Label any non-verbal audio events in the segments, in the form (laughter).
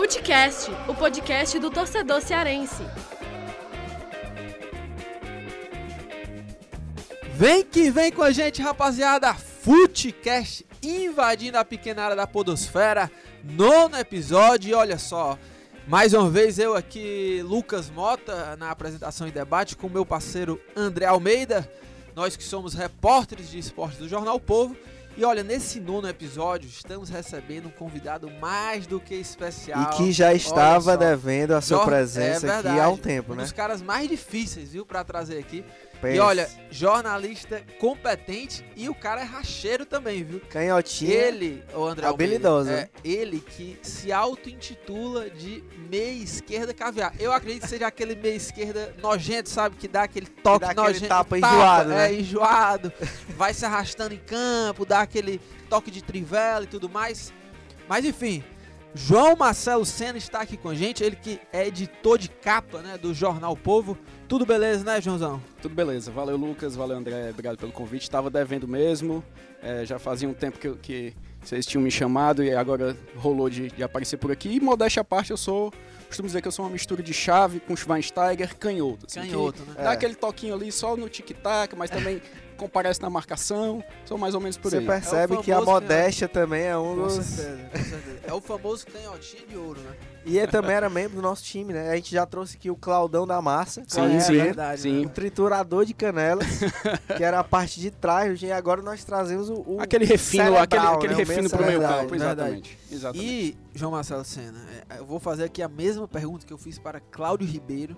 Futecast, o podcast do torcedor cearense. Vem que vem com a gente, rapaziada. Futecast invadindo a pequena área da Podosfera. Nono episódio. Olha só, mais uma vez eu aqui, Lucas Mota, na apresentação e debate com meu parceiro André Almeida. Nós que somos repórteres de esportes do Jornal Povo. E olha, nesse nono episódio, estamos recebendo um convidado mais do que especial. E que já estava devendo a sua Jor- presença é aqui há um tempo, um né? dos caras mais difíceis, viu, pra trazer aqui. E Pense. olha, jornalista competente e o cara é racheiro também, viu? canhotinha. Ele, o André Almeida, Habilidoso, é né? ele que se auto-intitula de meia esquerda caviar. Eu acredito que seja aquele meia esquerda nojento, sabe? Que dá aquele toque dá aquele nojento. tapa enjoado, é, né? enjoado. vai se arrastando em campo, dá aquele toque de trivela e tudo mais. Mas enfim, João Marcelo Senna está aqui com a gente, ele que é editor de capa, né, do Jornal Povo. Tudo beleza, né, Joãozão? Tudo beleza, valeu Lucas, valeu André, obrigado pelo convite. Estava devendo mesmo, é, já fazia um tempo que, que vocês tinham me chamado e agora rolou de, de aparecer por aqui. E modéstia à parte, eu sou, costumo dizer que eu sou uma mistura de chave com Schweinsteiger, canhoto. assim, que Canhoto, né? Dá É. aquele toquinho ali só no tic-tac, mas também (laughs) comparece na marcação, sou mais ou menos por Você aí. percebe É que a famoso modéstia também é um Com dos. certeza, com certeza. É o famoso canhotinho de ouro, né? E ele também era membro do nosso time, né? A gente já trouxe aqui o Claudão da Massa. Sim, conhece, sim, né? verdade, sim. O triturador de canelas, (laughs) que era a parte de trás, e agora nós trazemos o. o Aquele refino lá, aquele, cerebral, aquele né? Refino pro meio cerebral, campo, exatamente. exatamente. E, João Marcelo Senna, é, eu vou fazer aqui a mesma pergunta que eu fiz para Cláudio Ribeiro,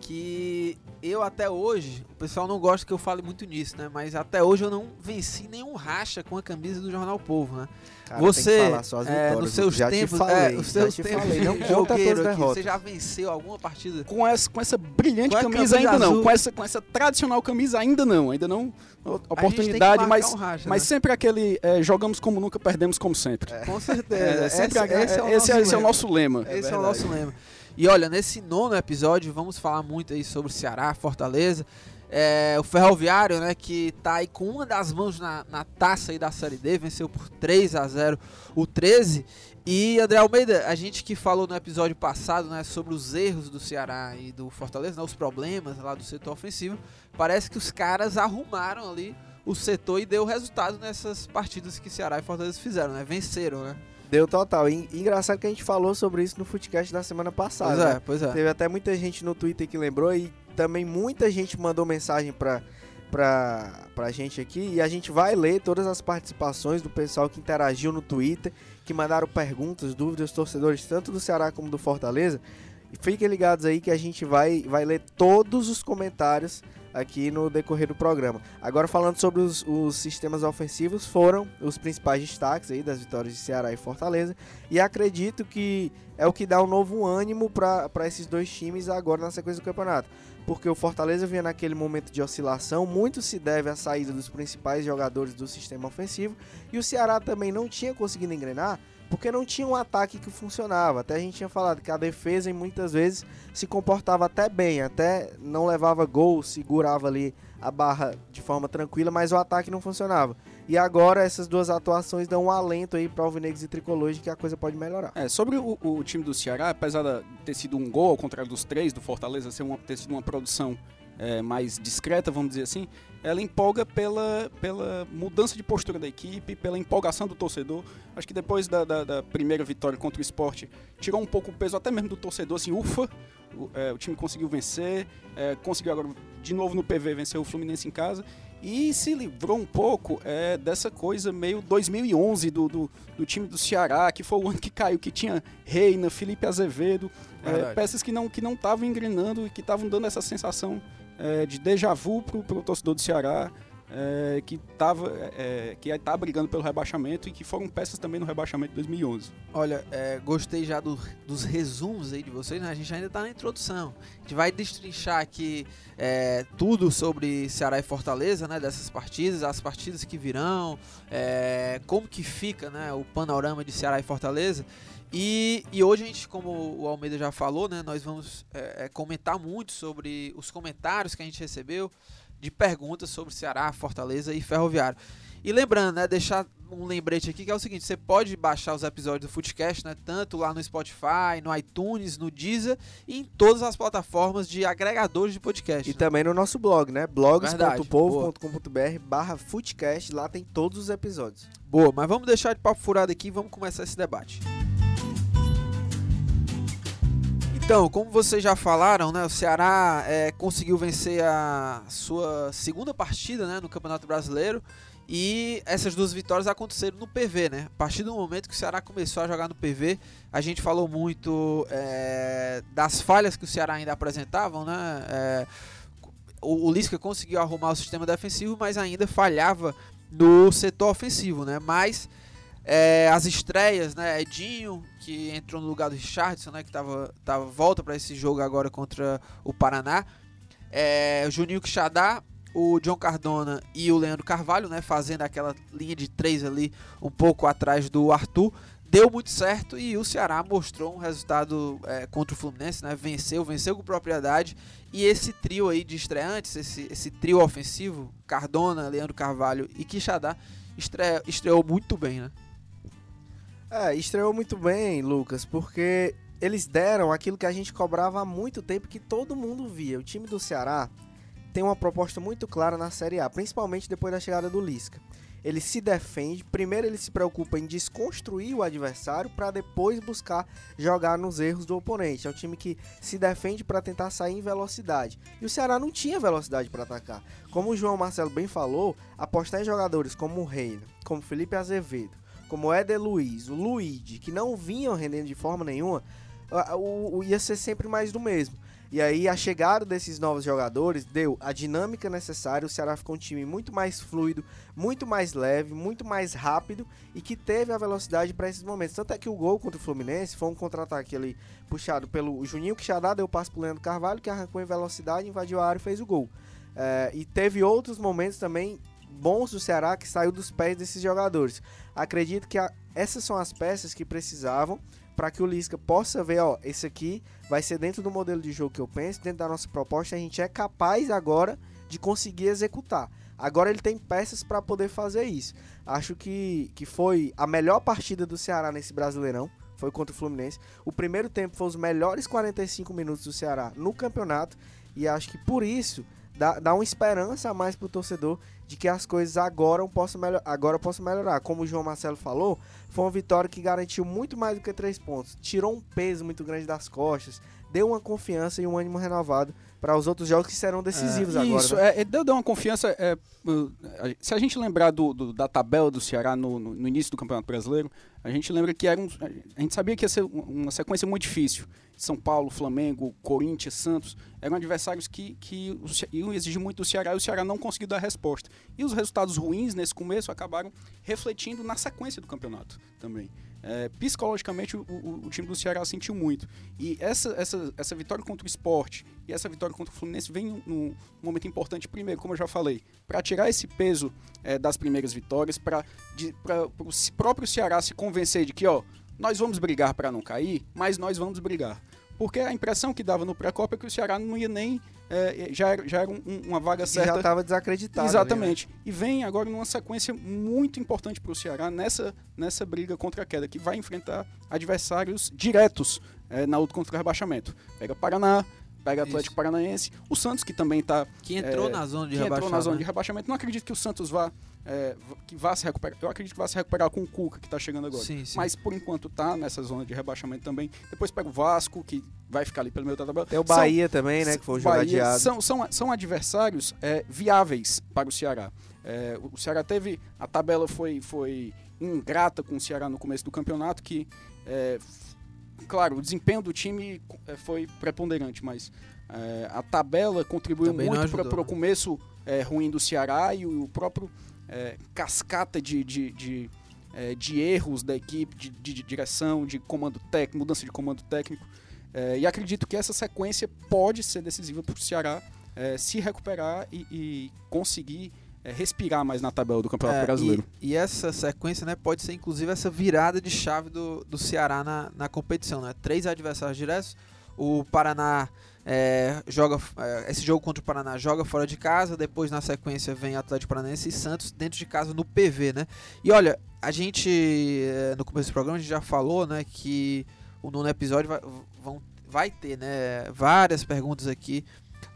que eu até hoje, o pessoal não gosta que eu fale muito nisso, né? Mas até hoje eu não venci nenhum racha com a camisa do Jornal Povo, né? Cara, você, é, nos seus já tempos, te falei, é, os já seus te tempos falei, não de conta aqui, você já venceu alguma partida? com essa, com essa brilhante Com camisa, camisa ainda azul. não. Com essa, com essa tradicional camisa ainda não. Ainda não. Oportunidade, mas, um racha, mas né? sempre aquele é, jogamos como nunca, perdemos como sempre. Com certeza. É, sempre esse, esse é o nosso é, esse é lema. nosso lema. Esse é, o verdade. nosso lema. E olha, nesse nono episódio vamos falar muito aí sobre Ceará, Fortaleza. É, o Ferroviário, né, que tá aí com uma das mãos na, na taça aí da Série D, venceu por 3 a 0 o 13. E André Almeida, a gente que falou no episódio passado, né, sobre os erros do Ceará e do Fortaleza, né, os problemas lá do setor ofensivo, parece que os caras arrumaram ali o setor e deu resultado nessas partidas que Ceará e Fortaleza fizeram, né? Venceram, né? Deu total. E engraçado que a gente falou sobre isso no Footcast da semana passada. Pois né? é, pois é. Teve até muita gente no Twitter que lembrou e também muita gente mandou mensagem pra, pra, pra gente aqui. E a gente vai ler todas as participações do pessoal que interagiu no Twitter, que mandaram perguntas, dúvidas, torcedores, tanto do Ceará como do Fortaleza. E fiquem ligados aí que a gente vai, vai ler todos os comentários aqui no decorrer do programa. Agora falando sobre os, os sistemas ofensivos, foram os principais destaques aí das vitórias de Ceará e Fortaleza. E acredito que é o que dá um novo ânimo para esses dois times agora na sequência do campeonato. Porque o Fortaleza vinha naquele momento de oscilação, muito se deve à saída dos principais jogadores do sistema ofensivo. E o Ceará também não tinha conseguido engrenar, porque não tinha um ataque que funcionava. Até a gente tinha falado que a defesa muitas vezes se comportava até bem, até não levava gol, segurava ali a barra de forma tranquila, mas o ataque não funcionava. E agora essas duas atuações dão um alento aí para Alvinegros e Tricolores de que a coisa pode melhorar. É, sobre o, o time do Ceará, apesar de ter sido um gol, ao contrário dos três do Fortaleza, ser uma, ter sido uma produção é, mais discreta, vamos dizer assim, ela empolga pela, pela mudança de postura da equipe, pela empolgação do torcedor. Acho que depois da, da- da primeira vitória contra o esporte, tirou um pouco o peso até mesmo do torcedor, assim, ufa, o, é, o time conseguiu vencer, é, conseguiu agora de novo no PV vencer o Fluminense em casa. E se livrou um pouco é, dessa coisa meio 2011 do, do, do time do Ceará, que foi o ano que caiu, que tinha Reina, Felipe Azevedo, é, peças que não que não estavam engrenando e que estavam dando essa sensação é, de déjà vu pro, pro torcedor do Ceará, é, que tava, é, que tá brigando pelo rebaixamento e que foram peças também no rebaixamento de 2011. Olha, é, gostei já do- dos resumos aí de vocês, né? A gente ainda tá na introdução. A gente vai destrinchar aqui é, tudo sobre Ceará e Fortaleza, né? Dessas partidas, as partidas que virão, é, como que fica, né? O panorama de Ceará e Fortaleza. E, e hoje a gente, como o Almeida já falou, né? Nós vamos é, é, comentar muito sobre os comentários que a gente recebeu de perguntas sobre Ceará, Fortaleza e Ferroviário. E lembrando, né, deixar um lembrete aqui que é o seguinte, você pode baixar os episódios do Footcast, né, tanto lá no Spotify, no iTunes, no Deezer e em todas as plataformas de agregadores de podcast. E né? também no nosso blog, né? blogs.povo.com.br barra Footcast, lá tem todos os episódios. Boa, mas vamos deixar de papo furado aqui e vamos começar esse debate. Então, como vocês já falaram, né, o Ceará é, conseguiu vencer a sua segunda partida né, no Campeonato Brasileiro e essas duas vitórias aconteceram no PV, né? A partir do momento que o Ceará começou a jogar no PV, a gente falou muito é, das falhas que o Ceará ainda apresentavam, né? É, o, o Lisca conseguiu arrumar o sistema defensivo, mas ainda falhava no setor ofensivo, né? Mas é, as estreias, né? Edinho, que entrou no lugar do Richardson, né? Que tava, tava volta para esse jogo agora contra o Paraná. É, Juninho Quixadá, o John Cardona e o Leandro Carvalho, né? Fazendo aquela linha de três ali um pouco atrás do Arthur. Deu muito certo e o Ceará mostrou um resultado é, contra o Fluminense, né? Venceu, venceu com propriedade. E esse trio aí de estreantes, esse, esse trio ofensivo, Cardona, Leandro Carvalho e Quixadá, estreou muito bem, né? É, estreou muito bem, Lucas, porque eles deram aquilo que a gente cobrava há muito tempo que todo mundo via. O time do Ceará tem uma proposta muito clara na Série A, principalmente depois da chegada do Lisca. Ele se defende, primeiro ele se preocupa em desconstruir o adversário para depois buscar jogar nos erros do oponente. É um time que se defende para tentar sair em velocidade. E o Ceará não tinha velocidade para atacar. Como o João Marcelo bem falou, apostar em jogadores como o Reino, como Felipe Azevedo, como Éder Luiz, o Luigi, que não vinham rendendo de forma nenhuma, o, o, ia ser sempre mais do mesmo. E aí a chegada desses novos jogadores deu a dinâmica necessária, o Ceará ficou um time muito mais fluido, muito mais leve, muito mais rápido e que teve a velocidade para esses momentos. Tanto é que o gol contra o Fluminense foi um contra-ataque ali puxado pelo Juninho Quixadá, deu passo pro Leandro Carvalho, que arrancou em velocidade, invadiu a área e fez o gol. É, e teve outros momentos também bons do Ceará que saiu dos pés desses jogadores. Acredito que a, essas são as peças que precisavam para que o Lisca possa ver, ó, esse aqui vai ser dentro do modelo de jogo que eu penso, dentro da nossa proposta, a gente é capaz agora de conseguir executar. Agora ele tem peças para poder fazer isso. Acho que, que foi a melhor partida do Ceará nesse Brasileirão, foi contra o Fluminense. O primeiro tempo foi os melhores 45 minutos do Ceará no campeonato e acho que por isso dá, dá uma esperança a mais pro torcedor de que as coisas agora possam, melhor, agora possam melhorar. Como o João Marcelo falou, foi uma vitória que garantiu muito mais do que três pontos. Tirou um peso muito grande das costas, deu uma confiança e um ânimo renovado para os outros jogos que serão decisivos é, agora. Isso, né? é, deu, deu uma confiança. É, se a gente lembrar do, do, da tabela do Ceará no, no, no, início do Campeonato Brasileiro, a gente lembra que era um, a gente sabia que ia ser uma sequência muito difícil. São Paulo, Flamengo, Corinthians, Santos, eram adversários que, que iam exigir muito do Ceará e o Ceará não conseguiu dar resposta. E os resultados ruins nesse começo acabaram refletindo na sequência do campeonato também. É, psicologicamente o, o, o, time do Ceará sentiu muito. E essa, essa, essa vitória contra o esporte e essa vitória contra o Fluminense vem num, momento importante, primeiro, como eu já falei, para tirar esse peso é, das primeiras vitórias, para o próprio Ceará se convencer de que, ó, nós vamos brigar para não cair, mas nós vamos brigar porque a impressão que dava no pré-copa é que o Ceará não ia nem. É, já era, já era um, uma vaga certa. já estava desacreditado. Exatamente. Ali, né? E vem agora numa sequência muito importante para o Ceará nessa, nessa briga contra a queda, que vai enfrentar adversários diretos é, na luta contra o rebaixamento. Pega Paraná, pega Atlético Isso. Paranaense, o Santos que também está que entrou é, na zona de que rebaixamento. entrou na zona de rebaixamento. Não acredito que o Santos vá é, que vá se recuperar. Eu acredito que vai se recuperar com o Cuca, que está chegando agora. Sim, sim. Mas por enquanto tá nessa zona de rebaixamento também. Depois pega o Vasco, que vai ficar ali pelo meio da tabela. Tem o Bahia são, também, né? Que foi um jogo adiado. São, são, são adversários é, viáveis para o Ceará. É, o Ceará teve. A tabela foi, foi ingrata com o Ceará no começo do campeonato, que. É, claro, o desempenho do time é, foi preponderante, mas é, a tabela contribuiu também muito para o começo ruim do Ceará e o próprio é, cascata de, de, de, é, de, erros da equipe, de, de, direção, de comando técnico, mudança de comando técnico. É, e acredito que essa sequência pode ser decisiva para o Ceará é, se recuperar e, e conseguir é, respirar mais na tabela do Campeonato Brasileiro. E, e, essa sequência né, pode ser inclusive essa virada de chave do, do Ceará na, na competição. Né? Três adversários diretos, o Paraná É, joga é, esse jogo contra o Paraná joga fora de casa, depois na sequência vem Atlético Paranaense e Santos dentro de casa no PV, né? E olha, a gente é, no começo do programa a gente já falou, né, que o nono episódio vai, vão, vai ter, né, várias perguntas aqui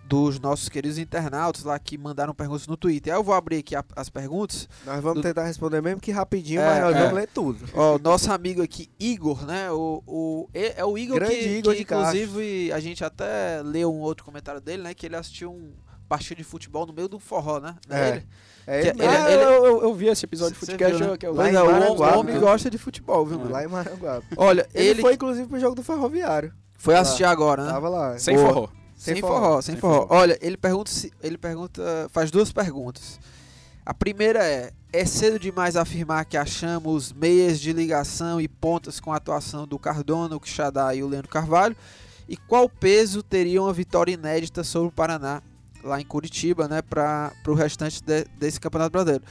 dos nossos queridos internautas lá que mandaram perguntas no Twitter. Aí eu vou abrir aqui a, as perguntas. Nós vamos Do- tentar responder mesmo que rapidinho, É, mas nós é. vamos ler tudo. Ó, nosso amigo aqui, Igor, né? O, o, é é o Igor Grande que, Igor que, de Castro. inclusive, a gente até leu um outro comentário dele, né? Que ele assistiu um partida de futebol no meio do forró, né? É. ele? É Que ele, ele- Ah, ele- eu, eu- eu vi esse episódio de futecast. viu, né? que eu- Lá em é, o homem né? gosta de futebol, viu, mano? lá em Maranguape. Olha, Ele, ele, foi inclusive pro jogo do Ferroviário. foi assistir agora, né? Tava lá. Sem Boa. forró. Sem, Sem forró, forró. sem Sem forró. forró. Olha, ele pergunta, se- ele pergunta, faz duas perguntas. A primeira é: é cedo demais afirmar que achamos meias de ligação e pontas com a atuação do Cardona, o Quixadá e o Leandro Carvalho? E qual peso teria uma vitória inédita sobre o Paraná lá em Curitiba, né, para o restante de- desse Campeonato Brasileiro?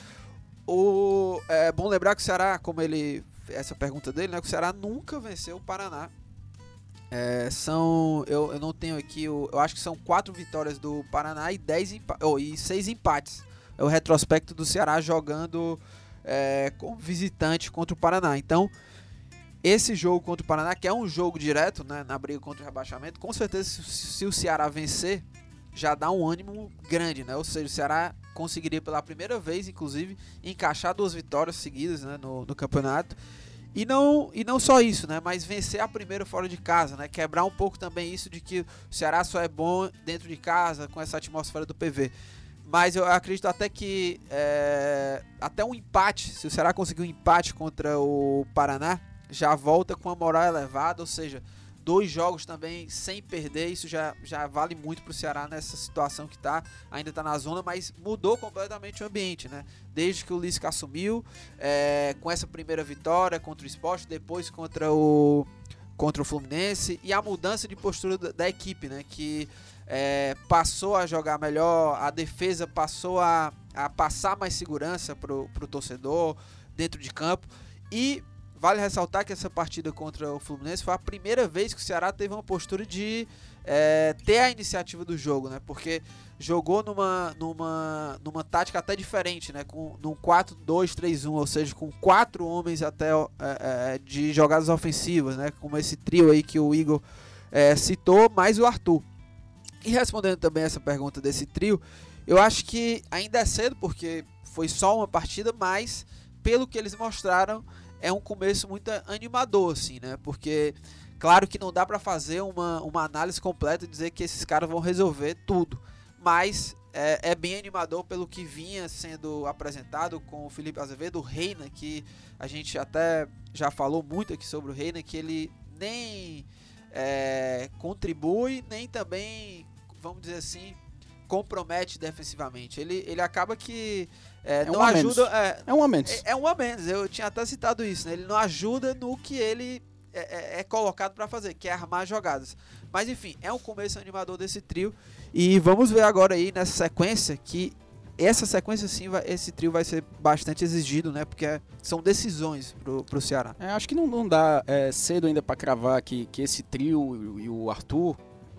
O, é bom lembrar que o Ceará, como ele essa pergunta dele, né, que o Ceará nunca venceu o Paraná é, são. Eu, eu não tenho aqui. o- Eu acho que são quatro vitórias do Paraná e, dez oh, e seis empates. É o retrospecto do Ceará jogando é, como visitante contra o Paraná. Então, esse jogo contra o Paraná, que é um jogo direto né, na briga contra o rebaixamento, com certeza, se, se o Ceará vencer, já dá um ânimo grande, né? Ou seja, o Ceará conseguiria pela primeira vez, inclusive, encaixar duas vitórias seguidas né, no, no campeonato. E não, e não só isso, né? Mas vencer a primeira fora de casa, né? Quebrar um pouco também isso de que o Ceará só é bom dentro de casa, com essa atmosfera do PV. Mas eu acredito até que é, até um empate, se o Ceará conseguir um empate contra o Paraná, já volta com a moral elevada, ou seja, dois jogos também sem perder, isso já, já vale muito para o Ceará nessa situação que tá, ainda está na zona, mas mudou completamente o ambiente, né? Desde que o Lisca assumiu, é, com essa primeira vitória contra o Sport, depois contra o contra o Fluminense e a mudança de postura da, da equipe, né? Que é, passou a jogar melhor, a defesa passou a, a passar mais segurança pro, pro torcedor dentro de campo e vale ressaltar que essa partida contra o Fluminense foi a primeira vez que o Ceará teve uma postura de é, ter a iniciativa do jogo, né? Porque jogou numa, numa, numa tática até diferente, né? Com, num 4-2-3-1, ou seja, com quatro homens até é, é, de jogadas ofensivas, né? Como esse trio aí que o Igor é, citou, mais o Arthur. E respondendo também essa pergunta desse trio, eu acho que ainda é cedo, porque foi só uma partida, mas pelo que eles mostraram, é um começo muito animador, assim, né? Porque, claro que não dá para fazer uma, uma análise completa e dizer que esses caras vão resolver tudo, mas é, é, bem animador pelo que vinha sendo apresentado com o Felipe Azevedo, o Reina, que a gente até já falou muito aqui sobre o Reina, que ele nem é, contribui, nem também, vamos dizer assim, compromete defensivamente. Ele, ele acaba que é, É um não a ajuda. É, É um a menos. é, é um a menos, eu tinha até citado isso, né? Ele não ajuda no que ele é, é- é colocado para fazer, que é armar jogadas. Mas enfim, é um começo animador desse trio. E vamos ver agora aí nessa sequência que essa sequência sim, vai, esse trio vai ser bastante exigido, né? Porque são decisões pro, pro Ceará. Acho que não, não dá cedo ainda para cravar que, que esse trio e o Arthur,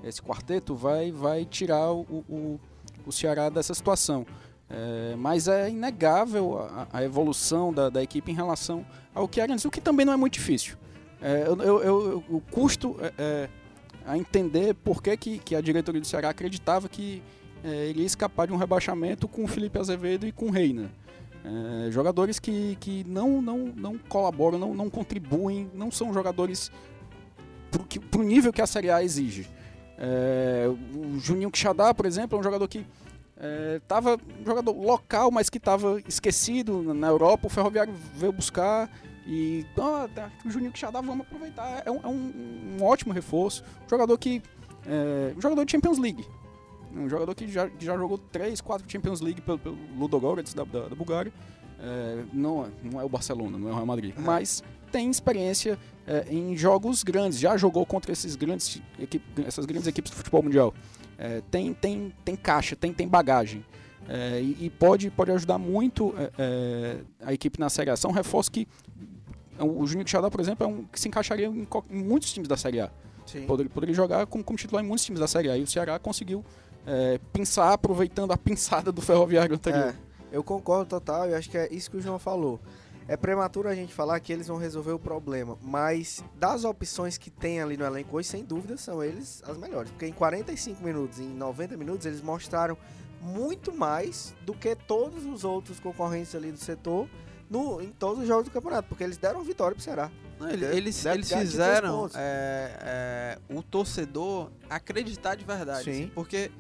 esse quarteto, vai, vai tirar o, o, o Ceará dessa situação. É, mas é inegável a, a evolução da, da equipe em relação ao que era antes, o que também não é muito difícil. É, eu, eu, eu, o custo é, é, a entender por que, que, que a diretoria do Ceará acreditava que é, ele ia escapar de um rebaixamento com o Felipe Azevedo e com o Reina. É, jogadores que, que não, não, não colaboram, não, não contribuem, não são jogadores que, pro nível que a Série A exige. É, o Juninho Quixadá, por exemplo, é um jogador que estava um jogador local, mas que estava esquecido na- Europa. O Ferroviário veio buscar e tá, o Juninho Quixadá, vamos aproveitar. É um, é um- um ótimo reforço. Um jogador que é, um jogador de Champions League. Um jogador que já, que já jogou 3, 4 Champions League pelo, pelo Ludogorets da, da, da Bulgária. É, não, não é o Barcelona, não é o Real Madrid. Mas tem experiência é, em jogos grandes. Já jogou contra esses grandes, equipe, essas grandes equipes do futebol mundial. É, tem, tem, tem caixa, tem, tem bagagem. É, e, e pode, pode ajudar muito é, é, a equipe na Série A. São reforços que. O Juninho Quixadá, por exemplo, é um que se encaixaria em, em muitos times da Série A. Sim. Poderia, poderia jogar como, como titular em muitos times da Série A. E o Ceará conseguiu é, pensar aproveitando a (laughs) pinçada do Ferroviário anterior. É, eu concordo total e acho que é isso que o João falou. É prematuro a gente falar que eles vão resolver o problema, mas das opções que tem ali no elenco hoje, sem dúvida, são eles as melhores. Porque em 45 minutos, em 90 minutos, eles mostraram muito mais do que todos os outros concorrentes ali do setor no, em todos os jogos do campeonato, porque eles deram vitória pro Ceará. Não, eles eles fizeram é, é, o torcedor acreditar de verdade. Sim. assim, porque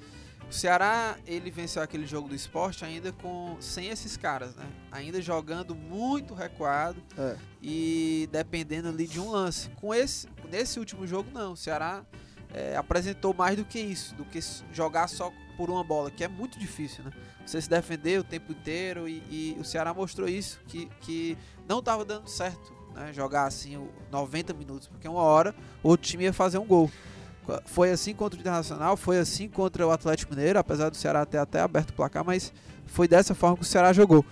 o Ceará ele venceu aquele jogo do esporte ainda com sem esses caras, né? Ainda jogando muito recuado É. e dependendo ali de um lance. Com esse nesse último jogo não, o Ceará é, apresentou mais do que isso, do que jogar só por uma bola, que é muito difícil, né? Você se defender o tempo inteiro e, e o Ceará mostrou isso, que, que não estava dando certo, né? Jogar assim o 90 minutos, porque uma hora o outro time ia fazer um gol. Foi assim contra o Internacional, foi assim contra o Atlético Mineiro, apesar do Ceará ter até aberto o placar, mas foi dessa forma que o Ceará jogou.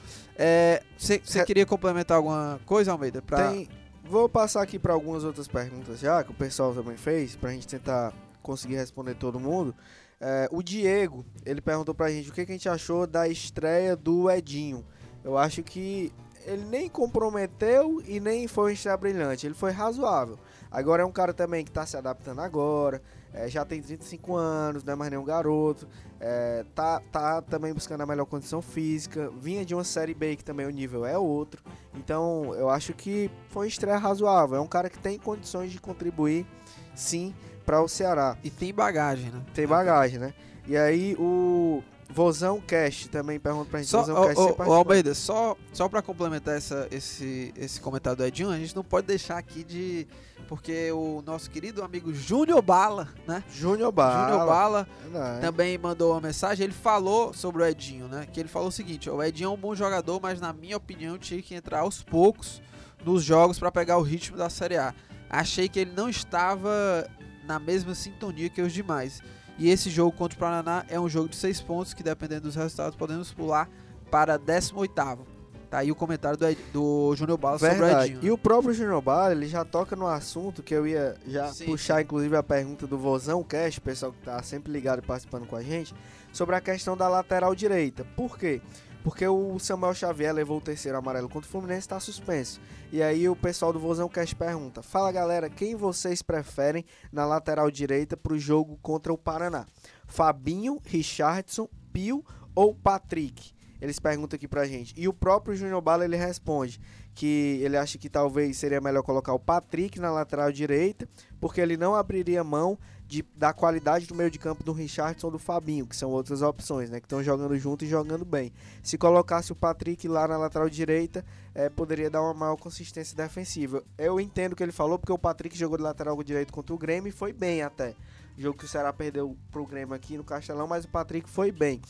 Você Re- queria complementar alguma coisa, Almeida? Pra... Tem, vou passar aqui para algumas outras perguntas já, que o pessoal também fez, pra gente tentar conseguir responder todo mundo. É, o Diego, ele perguntou pra gente o que, que a gente achou da estreia do Edinho. Eu acho que ele nem comprometeu e nem foi uma estreia brilhante, ele foi razoável. Agora é um cara também que tá se adaptando agora, é, já tem 35 anos, não é mais nenhum garoto, é, tá, tá também buscando a melhor condição física, vinha de uma série B que também o nível é outro. Então, eu acho que foi uma estreia razoável. É um cara que tem condições de contribuir, sim, para o Ceará. E tem bagagem, né? Tem bagagem, né? E aí, o Vozão Cash também pergunta pra gente. Só, Vozão Cash ô, ô. Almeida, só, só para complementar essa, esse, esse comentário do Edinho, a gente não pode deixar aqui de. Porque o nosso querido amigo Júnior Bala, né? Júnior Bala. Júnior Bala Verdade. também mandou uma mensagem. Ele falou sobre o Edinho, né? Que ele falou o seguinte: o Edinho é um bom jogador, mas na minha opinião tinha que entrar aos poucos nos jogos para pegar o ritmo da Série A. Achei que ele não estava na mesma sintonia que os demais. E esse jogo contra o Paraná é um jogo de seis pontos que, dependendo dos resultados, podemos pular para 18. Tá aí o comentário do, Ed- do Júnior Bala sobre o Verdade. Edinho. E o próprio Júnior Bala, ele já toca no assunto que eu ia já Sim. puxar, inclusive, a pergunta do Vozão Cash, o pessoal que tá sempre ligado e participando com a gente, sobre a questão da lateral direita. Por quê? Porque o Samuel Xavier levou o terceiro amarelo contra o Fluminense está suspenso. E aí o pessoal do Vozão Cash pergunta: Fala galera, quem vocês preferem na lateral direita pro jogo contra o Paraná? Fabinho, Richardson, Pio ou Patrick? Eles perguntam aqui pra gente. E o próprio Júnior Bala ele responde que ele acha que talvez seria melhor colocar o Patrick na lateral direita, porque ele não abriria mão de, da qualidade do meio de campo do Richardson ou do Fabinho, que são outras opções, né? Que estão jogando junto e jogando bem. Se colocasse o Patrick lá na lateral direita, eh, poderia dar uma maior consistência defensiva. Eu entendo o que ele falou, porque o Patrick jogou de lateral direito contra o Grêmio e foi bem até. Jogo que o Ceará perdeu pro Grêmio aqui no Castelão, mas o Patrick foi bem.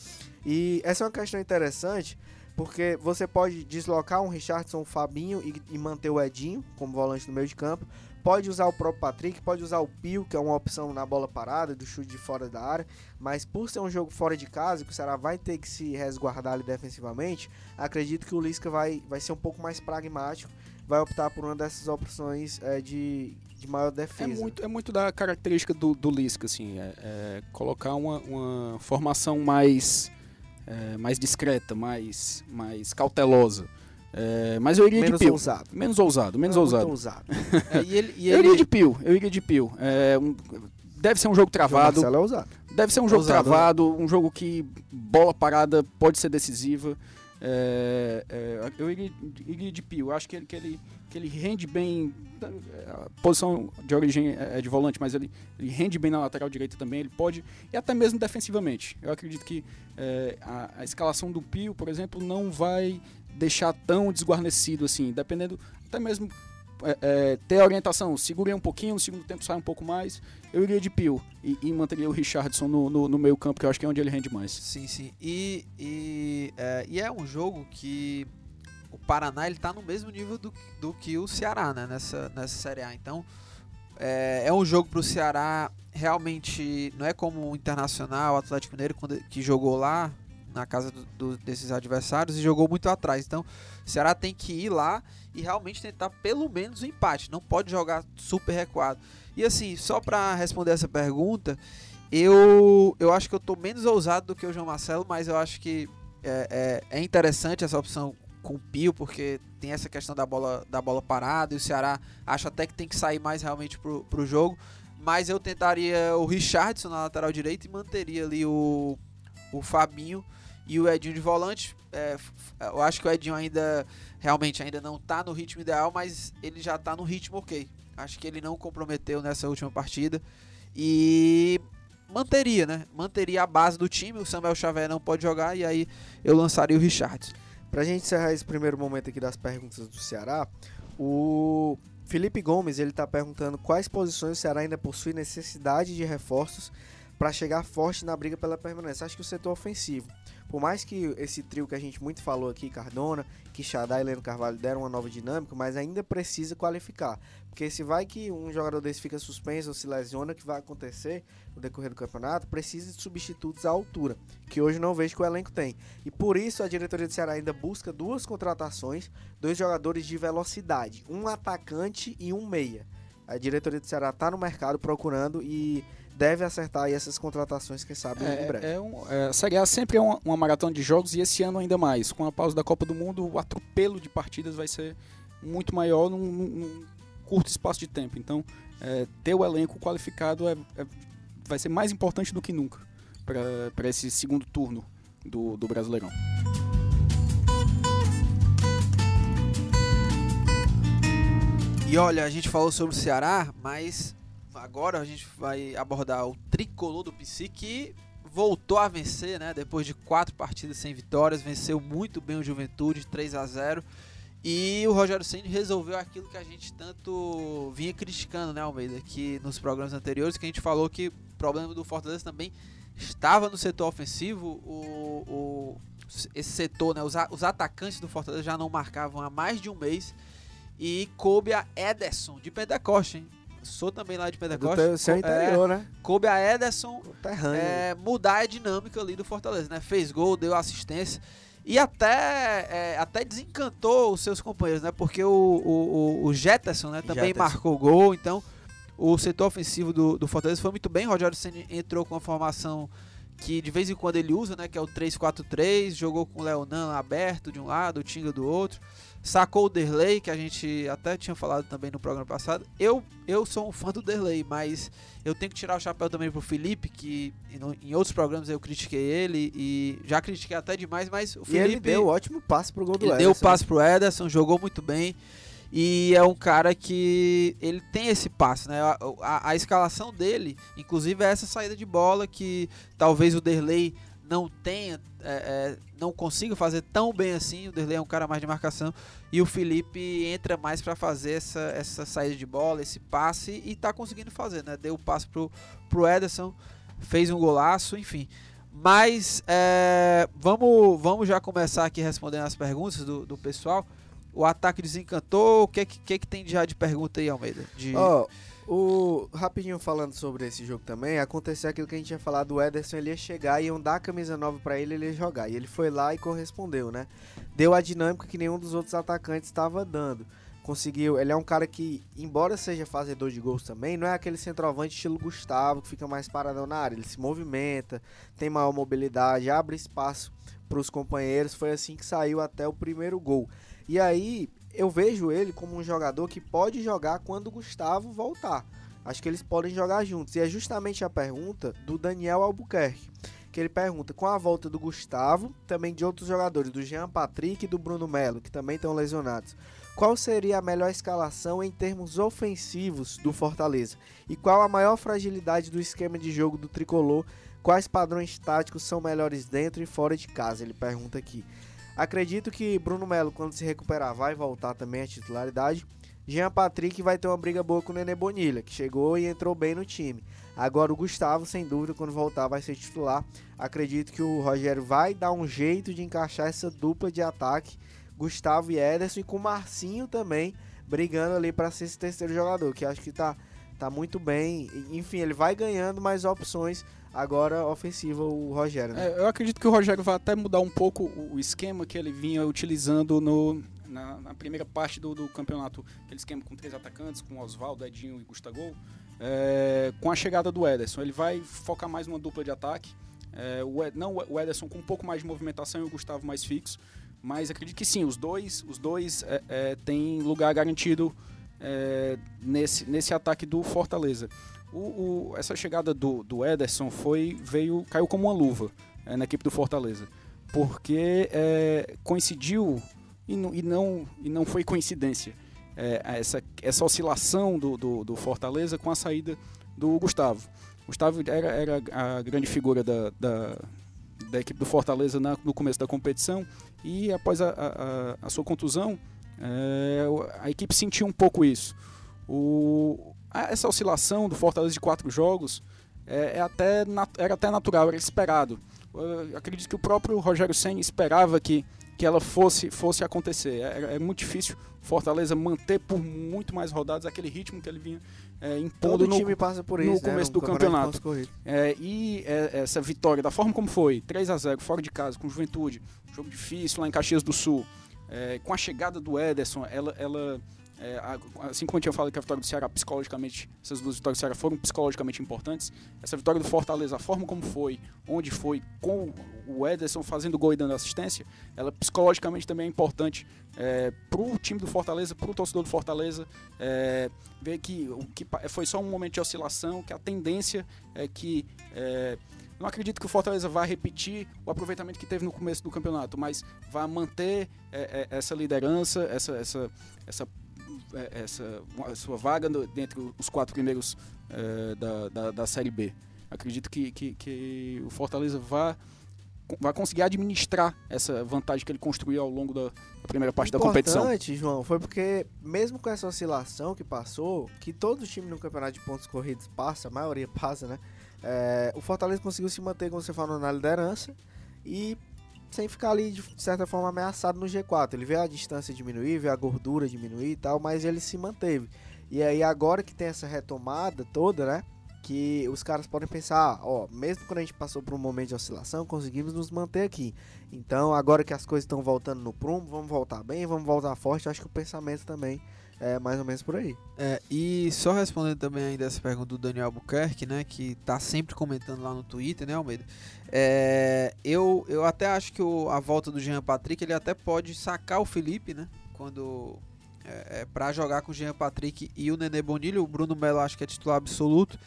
E essa é uma questão interessante, porque você pode deslocar um Richardson, um Fabinho e, e manter o Edinho como volante no meio de campo. Pode usar o próprio Patrick, pode usar o Pio, que é uma opção na bola parada, do chute de fora da área. Mas por ser um jogo fora de casa, que o Ceará vai ter que se resguardar ali defensivamente, acredito que o Lisca vai, vai ser um pouco mais pragmático, vai optar por uma dessas opções é, de, de maior É defesa. muito, é muito da característica do, do Lisca, assim, é, é colocar uma, uma formação mais, é, mais discreta, mais, mais cautelosa. É, mas eu iria menos de Pio. ousado. Menos ousado, menos Não é ousado. ousado. (laughs) É, e ele, e Eu ele- iria de Pio, eu iria de Pio. É, um- deve ser um jogo travado, é deve ser um jogo Ousado, né? travado, um jogo que bola parada pode ser decisiva. É, é, eu iria, de Pio, acho que ele, que ele, que ele rende bem. A posição de origem é de volante, mas ele, ele rende bem na lateral direita também. Ele pode, e até mesmo defensivamente. Eu acredito que é, a, a escalação do Pio, por exemplo, não vai deixar tão desguarnecido assim, dependendo, até mesmo é, é, ter orientação, segurei um pouquinho, no segundo tempo sai um pouco mais, eu iria de Pio e, e manteria o Richardson no, no, no meio campo, que eu acho que é onde ele rende mais. Sim, sim. E, e, é, e é um jogo que o Paraná ele tá no mesmo nível do, do que o Ceará, né? Nessa, nessa Série A. Então, é, é um jogo pro Ceará realmente. Não é como o Internacional, o Atlético Mineiro, quando, que jogou lá na casa do, do, desses adversários e jogou muito atrás. Então, o Ceará tem que ir lá e realmente tentar pelo menos o um empate. Não pode jogar super recuado. E assim, só para responder essa pergunta, eu, eu acho que eu tô menos ousado do que o João Marcelo, mas eu acho que é, é, é interessante essa opção com o Pio, porque tem essa questão da bola, da bola parada e o Ceará acha até que tem que sair mais realmente pro, pro jogo. Mas eu tentaria o Richardson na lateral direita e manteria ali o, o Fabinho e o Edinho de volante. É, eu acho que o Edinho ainda realmente ainda não está no ritmo ideal, mas ele já está no ritmo ok. Acho que ele não comprometeu nessa última partida e manteria, né? Manteria a base do time. O Samuel Xavier não pode jogar e aí eu lançaria o Richardson. Pra gente encerrar esse primeiro momento aqui das perguntas do Ceará, o Felipe Gomes ele tá perguntando quais posições o Ceará ainda possui necessidade de reforços para chegar forte na briga pela permanência. Acho que o setor ofensivo por mais que esse trio que a gente muito falou aqui, Cardona, Quixadá e Leno Carvalho deram uma nova dinâmica, mas ainda precisa qualificar. Porque se vai que um jogador desse fica suspenso ou se lesiona, que vai acontecer no decorrer do campeonato, precisa de substitutos à altura, que hoje não vejo que o elenco tem. E por isso a diretoria do Ceará ainda busca duas contratações, dois jogadores de velocidade, um atacante e um meia. A diretoria do Ceará está no mercado procurando e deve acertar aí essas contratações, quem sabe, é, em breve. É um, é, a Série A sempre é uma, uma, maratona de jogos e esse ano ainda mais. Com a pausa da Copa do Mundo, o atropelo de partidas vai ser muito maior num, num curto espaço de tempo. Então, é, ter o elenco qualificado é, é vai ser mais importante do que nunca para esse segundo turno do, do Brasileirão. E olha, a gente falou sobre o Ceará, mas agora a gente vai abordar o tricolor do PC que voltou a vencer, né? Depois de quatro partidas sem vitórias, venceu muito bem o Juventude 3 a 0 e o Rogério Ceni resolveu aquilo que a gente tanto vinha criticando, né, Almeida? Que nos programas anteriores que a gente falou que o problema do Fortaleza também estava no setor ofensivo. O, o esse setor, né, os, os atacantes do Fortaleza já não marcavam há mais de um mês. E coube a Ederson de Pentecoste, hein? Sou também lá de Pentecoste. Do seu interior, é, né? Coube a Ederson é, mudar a dinâmica ali do Fortaleza, né? Fez gol, deu assistência e até, é, até desencantou os seus companheiros, né? Porque o, o, o Jetterson né, também Jetterson. marcou gol, então o setor ofensivo do, do Fortaleza foi muito bem. Rogério Senna entrou com uma formação que de vez em quando ele usa, né? Que é o 3-4-3, jogou com o Leonan aberto de um lado, o Tinga do outro sacou o Derley, que a gente até tinha falado também no programa passado. Eu, eu sou um fã do Derley, mas eu tenho que tirar o chapéu também pro Felipe, que em outros programas eu critiquei ele e já critiquei até demais, mas o Felipe. E ele deu ótimo passe pro gol do ele Ederson. Deu o passe pro Ederson, jogou muito bem. E é um cara que ele tem esse passe, né? A, a, a escalação dele, inclusive, é essa saída de bola que talvez o Derley não tenha, é, é, não consiga fazer tão bem assim. O Derlei é um cara mais de marcação e o Felipe entra mais para fazer essa, essa saída de bola, esse passe e tá conseguindo fazer, né? Deu o passe pro, pro Ederson, fez um golaço, enfim. Mas é, vamos, vamos já começar aqui respondendo as perguntas do, do pessoal. O ataque desencantou. O que, que, que tem já de pergunta aí, Almeida? De... Oh o, rapidinho falando sobre esse jogo também, aconteceu aquilo que a gente tinha falado, o Ederson ele ia chegar, iam dar a camisa nova para ele, ele ia jogar. E ele foi lá e correspondeu, né? Deu a dinâmica que nenhum dos outros atacantes estava dando. Conseguiu, ele é um cara que, embora seja fazedor de gols também, não é aquele centroavante estilo Gustavo, que fica mais paradão na área. Ele se movimenta, tem maior mobilidade, abre espaço para os companheiros. Foi assim que saiu até o primeiro gol. E aí, eu vejo ele como um jogador que pode jogar quando o Gustavo voltar. Acho que eles podem jogar juntos. E é justamente a pergunta do Daniel Albuquerque. Que ele pergunta, com a volta do Gustavo, também de outros jogadores, do Jean Patrick e do Bruno Melo, que também estão lesionados, qual seria a melhor escalação em termos ofensivos do Fortaleza? E qual a maior fragilidade do esquema de jogo do tricolor? Quais padrões táticos são melhores dentro e fora de casa? Ele pergunta aqui. Acredito que Bruno Melo, quando se recuperar, vai voltar também à titularidade. Jean Patrick vai ter uma briga boa com o Nenê Bonilha, que chegou e entrou bem no time. Agora o Gustavo, sem dúvida, quando voltar, vai ser titular. Acredito que o Rogério vai dar um jeito de encaixar essa dupla de ataque, Gustavo e Ederson, e com o Marcinho também brigando ali para ser esse terceiro jogador, que acho que tá, tá muito bem. Enfim, ele vai ganhando mais opções agora ofensiva o Rogério. Né? É, eu acredito que o Rogério vai até mudar um pouco o, esquema que ele vinha utilizando no, na, na primeira parte do, do, campeonato, aquele esquema com três atacantes, com Oswaldo, Edinho e Gustavo, é, com a chegada do Ederson. Ele vai focar mais numa dupla de ataque. É, o, não o Ederson com um pouco mais de movimentação e o Gustavo mais fixo. Mas acredito que sim, os dois, os dois é, é, têm lugar garantido é, nesse, nesse ataque do Fortaleza. O, o, essa chegada do, do Ederson foi, veio, caiu como uma luva é, na equipe do Fortaleza. Porque é, coincidiu e não, e, não, e não foi coincidência é, essa, essa oscilação do, do, do, Fortaleza com a saída do Gustavo. Gustavo era, era a grande figura da, da, da equipe do Fortaleza na, no começo da competição e após a, a, a sua contusão, é, a equipe sentiu um pouco isso. O, essa oscilação do Fortaleza de quatro jogos é, é até, era até natural, era esperado. Eu acredito que o próprio Rogério Senna esperava que que ela fosse, fosse acontecer. É, é, muito difícil Fortaleza manter por muito mais rodadas aquele ritmo que ele vinha é, impondo no, time passa por isso, no né, começo no do campeonato. É, e é, essa vitória, da forma como foi, 3 a 0 fora de casa, com Juventude, jogo difícil lá em Caxias do Sul, é, com a chegada do Ederson, ela, ela é, assim como eu tinha falado que a vitória do Ceará psicologicamente, essas duas vitórias do Ceará foram psicologicamente importantes, essa vitória do Fortaleza, a forma como foi, onde foi, com o Ederson fazendo gol e dando assistência, ela psicologicamente também é importante é, para o time do Fortaleza, para o torcedor do Fortaleza, é, ver que, que foi só um momento de oscilação, que a tendência é que é, não acredito que o Fortaleza vá repetir o aproveitamento que teve no começo do campeonato, mas vai manter é, é, essa liderança, essa, essa, essa é, essa sua vaga no, dentre os quatro primeiros é, da, da, da, Série B. Acredito que, que, que, o Fortaleza vai conseguir administrar essa vantagem que ele construiu ao longo da, primeira parte da competição. Importante, João, foi porque mesmo com essa oscilação que passou, que todo time no campeonato de pontos corridos passa, a maioria passa, né? É, o Fortaleza conseguiu se manter, como você falou, na liderança e sem ficar ali de certa forma ameaçado no G4. Ele vê a distância diminuir, vê a gordura diminuir e tal, mas ele se manteve. E aí agora que tem essa retomada toda, né? Que os caras podem pensar, ó, mesmo quando a gente passou por um momento de oscilação, conseguimos nos manter aqui. Então, agora que as coisas estão voltando no prumo, vamos voltar bem, vamos voltar forte. Acho que o pensamento também é mais ou menos por aí. É, e só respondendo também ainda essa pergunta do Daniel Albuquerque, né, que tá sempre comentando lá no Twitter, né, Almeida? É, eu, eu até acho que o, a volta do Jean Patrick, ele até pode sacar o Felipe, né, quando é, é para jogar com o Jean Patrick e o Nenê Bonilho, o Bruno Melo acho que é titular absoluto.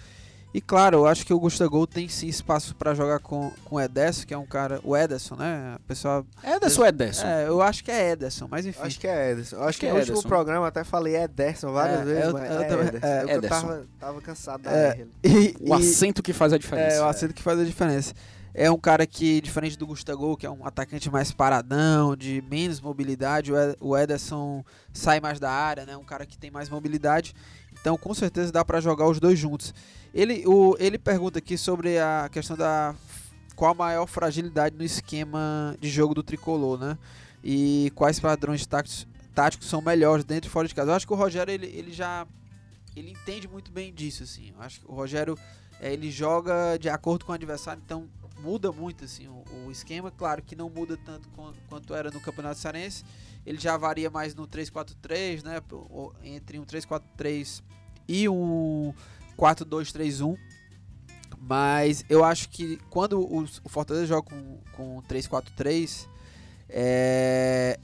E claro, eu acho que o Gustavo tem sim espaço para jogar com, com o Ederson, que é um cara. O Ederson, né? O pessoal. Ederson ou Ederson? É, eu acho que é Ederson, mas enfim. Acho que é Ederson. Acho, acho que, que é no último programa até falei Ederson várias é, vezes. Eu, mas eu, é Ederson. É, eu Ederson. tava, tava cansado da é, e, O acento que faz a diferença. É, o acento que faz a diferença. É um cara que, diferente do Gustavo, que é um atacante mais paradão, de menos mobilidade, o Ederson sai mais da área, né? Um cara que tem mais mobilidade. Então, com certeza dá para jogar os dois juntos. Ele, o, ele pergunta aqui sobre a questão da qual a maior fragilidade no esquema de jogo do tricolor, né? E quais padrões táticos, táticos são melhores dentro e fora de casa. Eu acho que o Rogério ele, ele já ele entende muito bem disso, assim. Eu acho que o Rogério é, ele joga de acordo com o adversário, então muda muito assim o, o esquema. Claro que não muda tanto com, quanto era no Campeonato Cearense. Ele já varia mais no 3-4-3, né? Entre um 3-4-3 e um 4-2-3-1. Mas eu acho que quando o, Fortaleza joga com, com 3-4-3, é,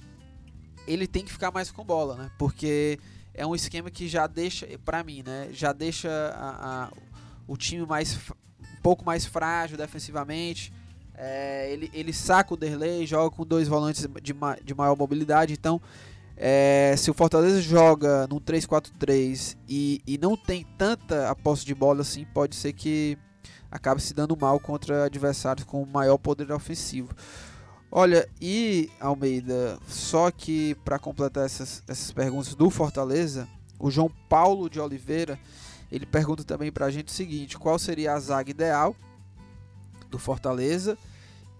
ele tem que ficar mais com bola, né? Porque é um esquema que já deixa, para mim, né? Já deixa a, a, o time mais um pouco mais frágil defensivamente. É, ele, ele saca o Derlei, joga com dois volantes de, ma, de maior mobilidade. Então, é, se o Fortaleza joga num 3-4-3 e, e não tem tanta a posse de bola assim, pode ser que acabe se dando mal contra adversários com maior poder ofensivo. Olha, e Almeida, só que para completar essas, essas perguntas do Fortaleza, o João Paulo de Oliveira, ele pergunta também para a gente o seguinte, qual seria a zaga ideal do Fortaleza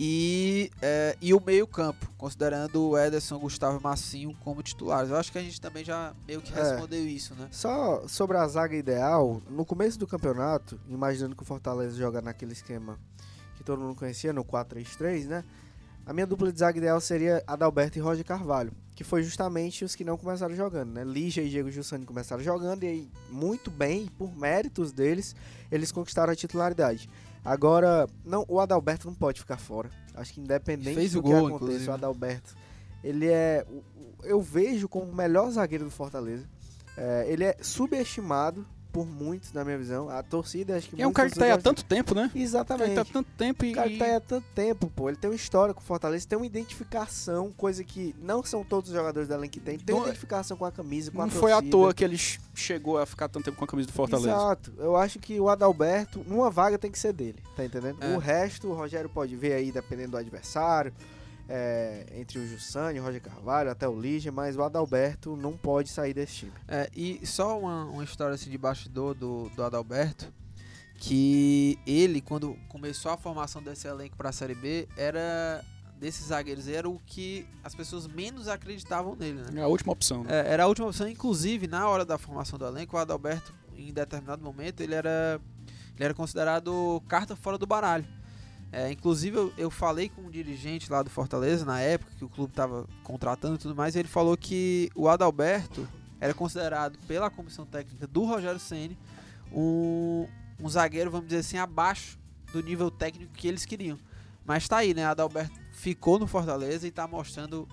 e, é, e o meio-campo, considerando o Ederson, Gustavo e Massinho como titulares. Eu acho que a gente também já meio que É. respondeu isso, né? Só sobre a zaga ideal, no começo do campeonato, imaginando que o Fortaleza joga naquele esquema que todo mundo conhecia, no 4-3-3, né? A minha dupla de zaga ideal seria Adalberto e Roger Carvalho, que foi justamente os que não começaram jogando, né? Lígia e Diego Jussani começaram jogando e aí, muito bem, por méritos deles, eles conquistaram a titularidade. Agora, não, o Adalberto não pode ficar fora. Acho que independente Fez do o que gol, aconteça, inclusive. o Adalberto, ele é, eu vejo como o melhor zagueiro do Fortaleza. É, ele é subestimado por muitos, na minha visão. A torcida, acho que É um cara que tá aí há tanto tempo, né? Exatamente. que tá há tanto tempo e. O cara que tá aí há tanto tempo, pô. Ele tem uma história com o Fortaleza, tem uma identificação, coisa que não são todos os jogadores da elenco que tem. Tem uma Não é- identificação com a camisa, com a Não torcida. foi à toa que ele ch- chegou a ficar tanto tempo com a camisa do Fortaleza. Exato. Eu acho que o Adalberto, numa vaga tem que ser dele, tá entendendo? É. O resto, o Rogério pode ver aí, dependendo do adversário. É, entre o Jussani, o Roger Carvalho, até o Lige, mas o Adalberto não pode sair desse time. É, e só uma, uma história assim de bastidor do, do Adalberto, que ele, quando começou a formação desse elenco para a Série B, era desses zagueiros, era o que as pessoas menos acreditavam nele, né? É a última opção, né? É, era a última opção, inclusive na hora da formação do elenco, o Adalberto, em determinado momento, ele era, ele era considerado carta fora do baralho. É, inclusive eu, eu falei com um dirigente lá do Fortaleza na época que o clube estava contratando e tudo mais, e ele falou que o Adalberto era considerado pela comissão técnica do Rogério Ceni um, um zagueiro, vamos dizer assim, abaixo do nível técnico que eles queriam. Mas tá aí, né? Adalberto ficou no Fortaleza e tá mostrando,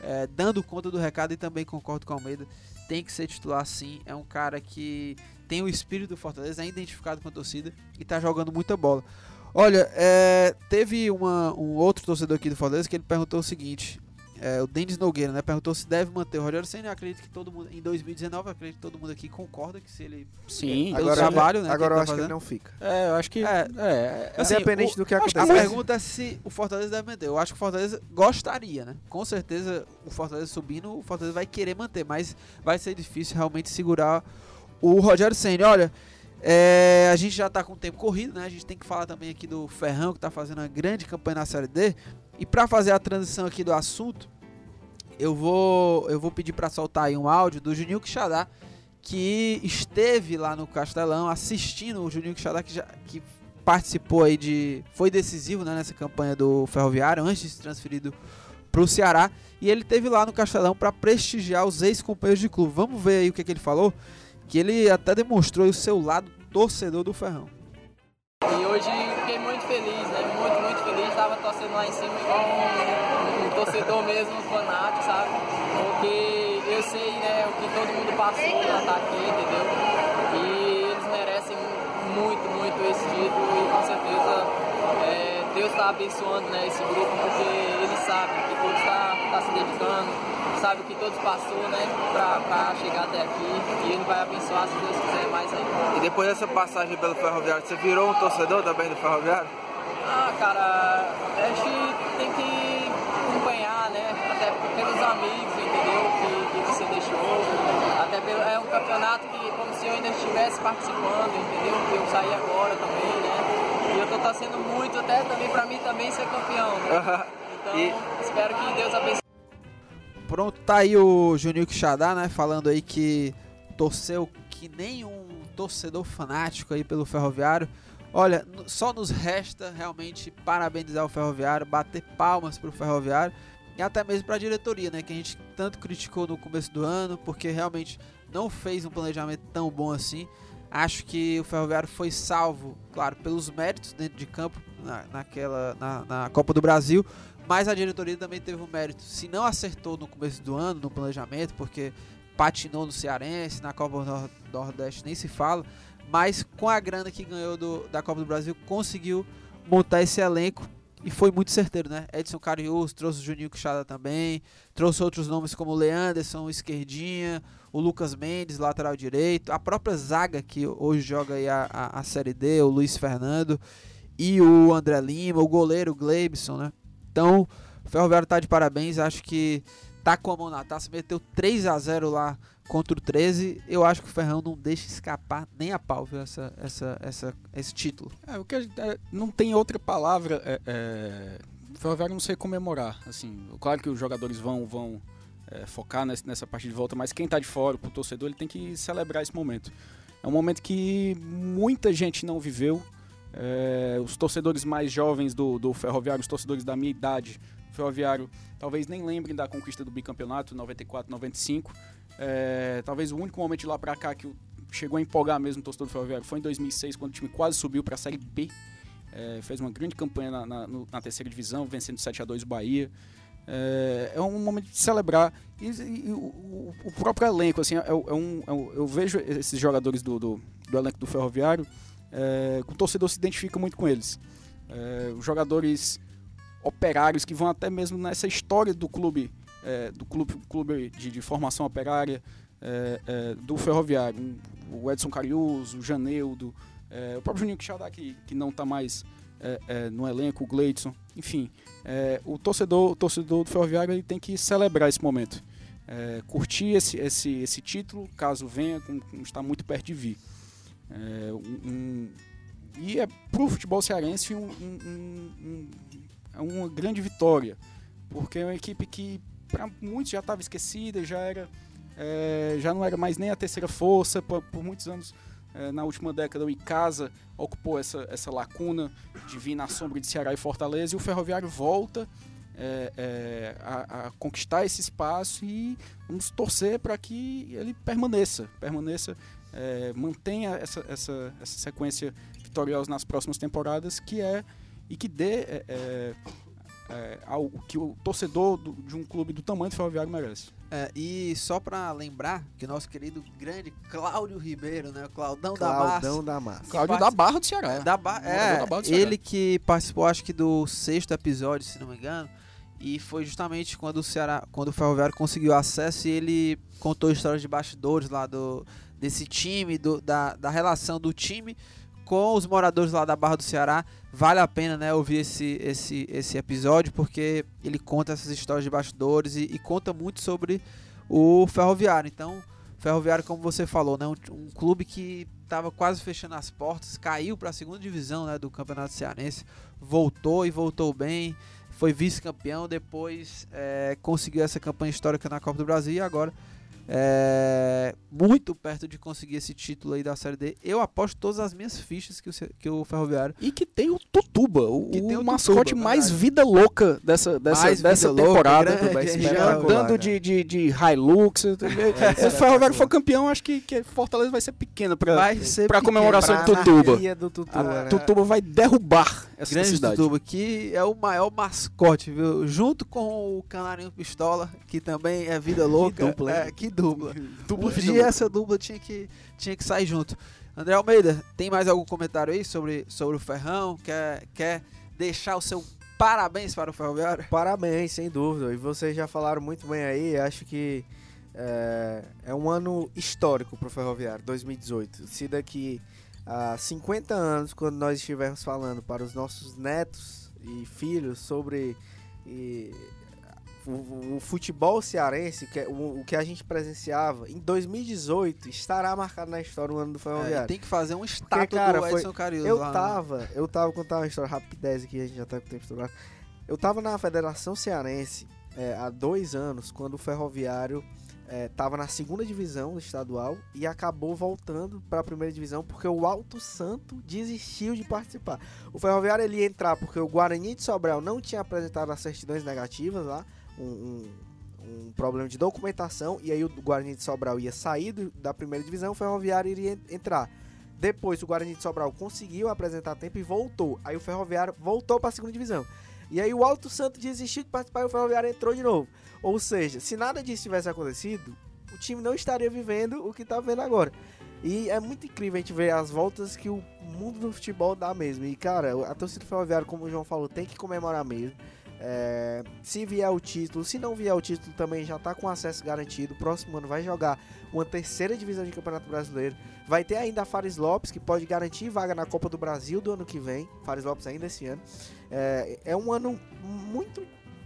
é, dando conta do recado e também concordo com o Almeida. Tem que ser titular sim. É um cara que tem o espírito do Fortaleza, é identificado com a torcida e tá jogando muita bola. Olha, é, teve uma- um outro torcedor aqui do Fortaleza que ele perguntou o seguinte: é, o Denis Nogueira, né? Perguntou se deve manter o Rogério Senna. Acredito que todo mundo, em 2019, eu acredito que todo mundo aqui concorda que se ele. Sim. Pelo Agora, trabalho, né, agora eu tá acho que ele fazendo. não fica. É, eu acho que. É. É. é, Assim, Independente o- do que A acontecer. pergunta é se o Fortaleza deve manter. Eu acho que o Fortaleza gostaria, né? Com certeza, o Fortaleza subindo, o Fortaleza vai querer manter, mas vai ser difícil realmente segurar o Rogério Senna. Olha, é, a gente já tá com o tempo corrido, né? A gente tem que falar também aqui do Ferrão, que tá fazendo uma grande campanha na Série D. E para fazer a transição aqui do assunto, eu vou, eu vou pedir para soltar aí um áudio do Juninho Quixadá, que esteve lá no Castelão assistindo o Juninho Quixadá, que, já, que participou aí de. Foi decisivo né, nessa campanha do Ferroviário, antes de ser transferido para o Ceará. E ele teve lá no Castelão para prestigiar os ex-companheiros de clube. Vamos ver aí o que, que ele falou. Que ele até demonstrou o seu lado torcedor do Ferrão. E hoje fiquei muito feliz, né? Muito, muito feliz. Estava torcendo lá em cima igual um, um torcedor mesmo, um fanático, sabe? Porque eu sei, né, o que todo mundo passou pra estar aqui, entendeu? E eles merecem muito, muito esse título e com certeza é, Deus está abençoando né, esse grupo porque sabem que todos está tá se dedicando, sabe o que todos passou, né, pra chegar até aqui e ele vai abençoar se Deus quiser mais ainda. E depois dessa passagem pelo Ferroviário, você virou um torcedor também do Ferroviário? Ah, cara, a gente tem que acompanhar, né? Até pelos amigos, entendeu? Que, que você deixou. Até pelo, é um campeonato que como se eu ainda estivesse participando, entendeu? Que eu saí agora também, né? E eu tô torcendo muito até também pra mim também ser campeão, né? Então, E- espero que Deus abençoe. Pronto, tá aí o Juninho Quixadá, né? Falando aí que torceu que nem um torcedor fanático aí pelo Ferroviário. Olha, só nos resta realmente parabenizar o Ferroviário, bater palmas pro Ferroviário e até mesmo pra diretoria, né? Que a gente tanto criticou no começo do ano, porque realmente não fez um planejamento tão bom assim. Acho que o Ferroviário foi salvo, claro, pelos méritos dentro de campo na, naquela, na, na Copa do Brasil, mas a diretoria também teve um mérito. Se não acertou no começo do ano, no planejamento, porque patinou no Cearense, na Copa do Nor- Nordeste nem se fala, mas com a grana que ganhou do- da Copa do Brasil, conseguiu montar esse elenco e foi muito certeiro, né? Edson Carius, trouxe o Juninho Quixada também, trouxe outros nomes como o Leanderson, o Esquerdinha, o Lucas Mendes, lateral direito, a própria zaga que hoje joga a, a, a Série D, o Luiz Fernando e o André Lima, o goleiro o Gleibson, né? Então, o Ferroviário tá de parabéns, acho que tá com a mão na taça, meteu 3 a 0 lá contra o 13. Eu acho que o Ferrão não deixa escapar nem a pau, viu, essa, essa, essa, esse título. É, o que gente- é, não tem outra palavra. é, é, Ferroviário não sei comemorar, assim, claro que os jogadores vão vão é, focar nessa, nessa parte de volta, mas quem está de fora, o torcedor, ele tem que celebrar esse momento. É um momento que muita gente não viveu. É, os torcedores mais jovens do, do Ferroviário, os torcedores da minha idade, Ferroviário, talvez nem lembrem da conquista do bicampeonato 94, 95. É, talvez o único momento de lá para cá que chegou a empolgar mesmo o torcedor do Ferroviário foi em 2006, quando o time quase subiu para a Série B. É, fez uma grande campanha na, na, na, terceira divisão, vencendo 7 a 2 o Bahia. É, é um momento de celebrar. E, e o, o, próprio elenco, assim, é, é, um, é um, eu vejo esses jogadores do, do, do elenco do Ferroviário, é, o torcedor se identifica muito com eles. É, os jogadores operários que vão até mesmo nessa história do clube, é, do clube, clube de, de formação operária do Ferroviário. O Edson Cariuso, o Janeudo, o próprio Juninho Quixadá, que, que não está mais é, é, no elenco, o Gleidson, enfim. É, o, torcedor, o torcedor do Ferroviário ele tem que celebrar esse momento. É, curtir esse, esse, esse título, caso venha, como, está muito perto de vir. É, um, um, e é para o futebol cearense um, é uma grande vitória, porque é uma equipe que para muitos já estava esquecida, já era é, já não era mais nem a terceira força, por, por muitos anos é, na última década o Icasa ocupou essa, essa lacuna de vir na sombra de Ceará e Fortaleza e o Ferroviário volta é, é, a, a, conquistar esse espaço e vamos torcer para que ele permaneça, permaneça, é, mantenha essa, essa, essa sequência vitoriosa nas próximas temporadas que é e que dê é, é, é, ao que o torcedor do, de um clube do tamanho do Ferroviário merece. É, e só para lembrar que o nosso querido grande Cláudio Ribeiro, né, o Claudão, Claudão da Massa. Da Massa. Cláudio da Barra do Ceará. Da ba é, da Barra do Ceará. ele que participou acho que do sexto episódio, se não me engano, e foi justamente quando o Ceará, quando o Ferroviário conseguiu acesso e ele contou histórias de bastidores lá do desse time, do, da, da relação do time com os moradores lá da Barra do Ceará. Vale a pena né, ouvir esse, esse, esse episódio porque ele conta essas histórias de bastidores e, e conta muito sobre o Ferroviário. Então, Ferroviário, como você falou, né, um, um clube que estava quase fechando as portas, caiu para a segunda divisão né, do Campeonato Cearense, voltou e voltou bem, foi vice-campeão, depois é, conseguiu essa campanha histórica na Copa do Brasil e agora é, muito perto de conseguir esse título aí da Série D. Eu aposto todas as minhas fichas que o, que o Ferroviário. E que tem o Tutuba, o, o, o mascote Tutuba, mais verdade. vida louca dessa, dessa, dessa temporada. Louca, já andando de, de, de Hilux. É, Se o Ferroviário for campeão, acho que, que Fortaleza vai ser pequena para a comemoração do Tutuba. Do Tutuba, a, né? Tutuba vai derrubar essa Grande cidade. Tutuba, que é o maior mascote, viu? Junto com o Canarinho Pistola, que também é vida louca. Que dupla, é, que dupla. (laughs) dupla um dia essa dupla tinha que, tinha que sair junto. André Almeida, tem mais algum comentário aí sobre, sobre o Ferrão? Quer, quer deixar o seu parabéns para o Ferroviário? Parabéns, sem dúvida. E vocês já falaram muito bem aí. Acho que é, é um ano histórico para o Ferroviário, 2018. Se daqui a 50 anos, quando nós estivermos falando para os nossos netos e filhos sobre e, o, o, futebol cearense, que, é o, o, que a gente presenciava em 2018, estará marcado na história o ano do Ferroviário. É, tem que fazer um estátua cara, do Edson Carilho Eu lá, tava, né? eu tava contando uma história rapidez aqui, a gente já tá com o tempo estourado. Eu tava na Federação Cearense é, há dois anos, quando o Ferroviário estava é, na segunda divisão estadual e acabou voltando para a primeira divisão porque o Alto Santo desistiu de participar. O Ferroviário ele ia entrar porque o Guarani de Sobral não tinha apresentado as certidões negativas lá um, um, um, problema de documentação e aí o Guarani de Sobral ia sair do, da primeira divisão, o Ferroviário iria entrar. Depois o Guarani de Sobral conseguiu apresentar tempo e voltou. Aí o Ferroviário voltou para a segunda divisão. E aí o Alto Santo desistiu de participar e o Ferroviário entrou de novo. Ou seja, se nada disso tivesse acontecido, o time não estaria vivendo o que está vendo agora. E é muito incrível a gente ver as voltas que o mundo do futebol dá mesmo. E cara, a torcida do Ferroviário, como o João falou, tem que comemorar mesmo. É, se vier o título, se não vier o título também já está com acesso garantido. Próximo ano vai jogar uma terceira divisão de Campeonato Brasileiro. Vai ter ainda a Fares Lopes, que pode garantir vaga na Copa do Brasil do ano que vem. Fares Lopes ainda esse ano. É, é um ano muito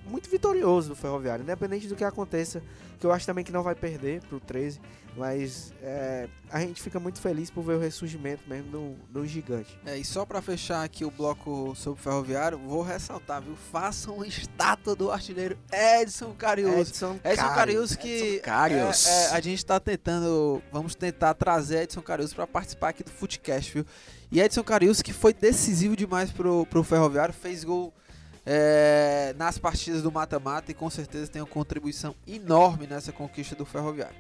muito vitorioso do Ferroviário, independente do que aconteça, que eu acho também que não vai perder pro 13, mas é, a gente fica muito feliz por ver o ressurgimento mesmo do, do gigante. É, e só pra fechar aqui o bloco sobre o Ferroviário, vou ressaltar, viu? Façam uma estátua do artilheiro Edson Cariuso. Edson, Edson Cariuso que Edson Carius. é, é, a gente tá tentando, vamos tentar trazer Edson Cariuso pra participar aqui do Footcast, viu? E Edson Cariuso que foi decisivo demais pro, pro Ferroviário, fez gol é, nas partidas do mata-mata e com certeza tem uma contribuição enorme nessa conquista do Ferroviário.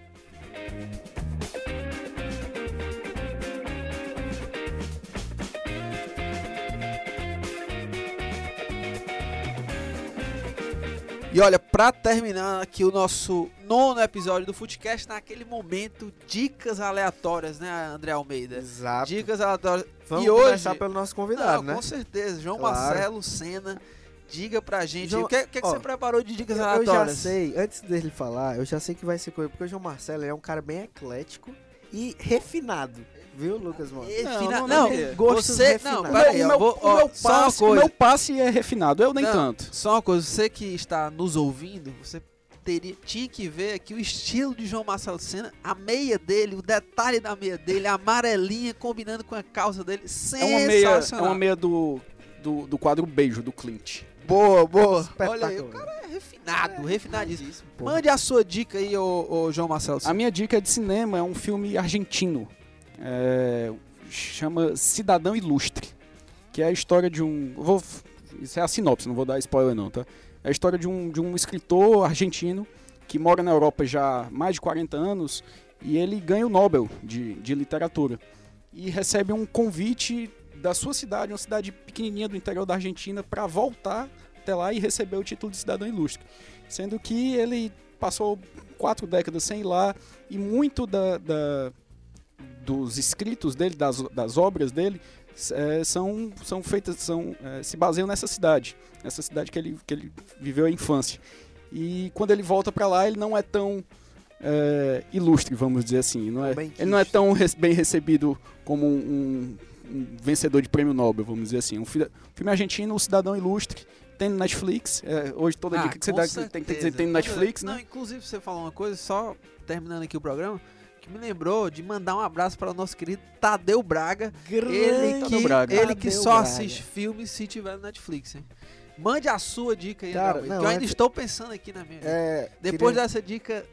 E olha, pra terminar aqui o nosso nono episódio do Footcast, naquele momento, dicas aleatórias, né, André Almeida? Exato. Dicas aleatórias. Vamos e hoje, começar pelo nosso convidado, Não, né? Com certeza. João Claro. Marcelo Senna, diga pra gente. João- o que, o que, que ó, você preparou de dicas Eu, eu já aleatórias? sei, antes dele falar, eu já sei que vai ser coisa, porque o João Marcelo é um cara bem eclético e refinado, viu, Lucas Mota? Não, Não, não você. refinados. Não, peraí, o eu meu, vou. o passe, o meu passe é refinado, eu nem Não, tanto. Só uma coisa, você que está nos ouvindo, você teria, tinha que ver aqui o estilo de João Marcelo Senna, a meia dele, o detalhe da meia dele, a amarelinha combinando com a calça dele. É uma meia, é Sensacional. uma meia do, do, do quadro Beijo, do Clint. Boa, boa. Espetacular. Olha aí, o cara é refinado, refinadíssimo. Pô. Mande a sua dica aí, ô, ô João Marcelo A minha dica de cinema é um filme argentino. É, chama Cidadão Ilustre. Que é a história de um. Vou, isso é a sinopse, não vou dar spoiler não, tá? É a história de um, de um escritor argentino que mora na Europa já há mais de 40 anos e ele ganha o Nobel de, de literatura. E recebe um convite da sua cidade, uma cidade pequenininha do interior da Argentina, para voltar até lá e receber o título de cidadão ilustre. Sendo que ele passou quatro décadas sem ir lá e muito da, da- dos escritos dele, das, das obras dele, eh, são, são feitas, são, eh, se baseiam nessa cidade, nessa cidade que ele, que ele viveu a infância. E quando ele volta para lá, ele não é tão eh, ilustre, vamos dizer assim. Não é, ele não é tão bem recebido como um, um vencedor de prêmio Nobel, vamos dizer assim. Um fi- filme argentino, O Cidadão Ilustre, tem no Netflix. eh, hoje toda Ah, dica que você dá tem, tem que dizer certeza. tem no Netflix, Não, né? inclusive você falou uma coisa, só terminando aqui o programa, que me lembrou de mandar um abraço para o nosso querido Tadeu Braga. Ele Tadeu que, Braga. ele que Tadeu só Braga. assiste filmes se tiver no Netflix, hein? Mande a sua dica aí, Cara, não, que eu ainda antes- estou pensando aqui na minha. É, Depois queria- dessa dica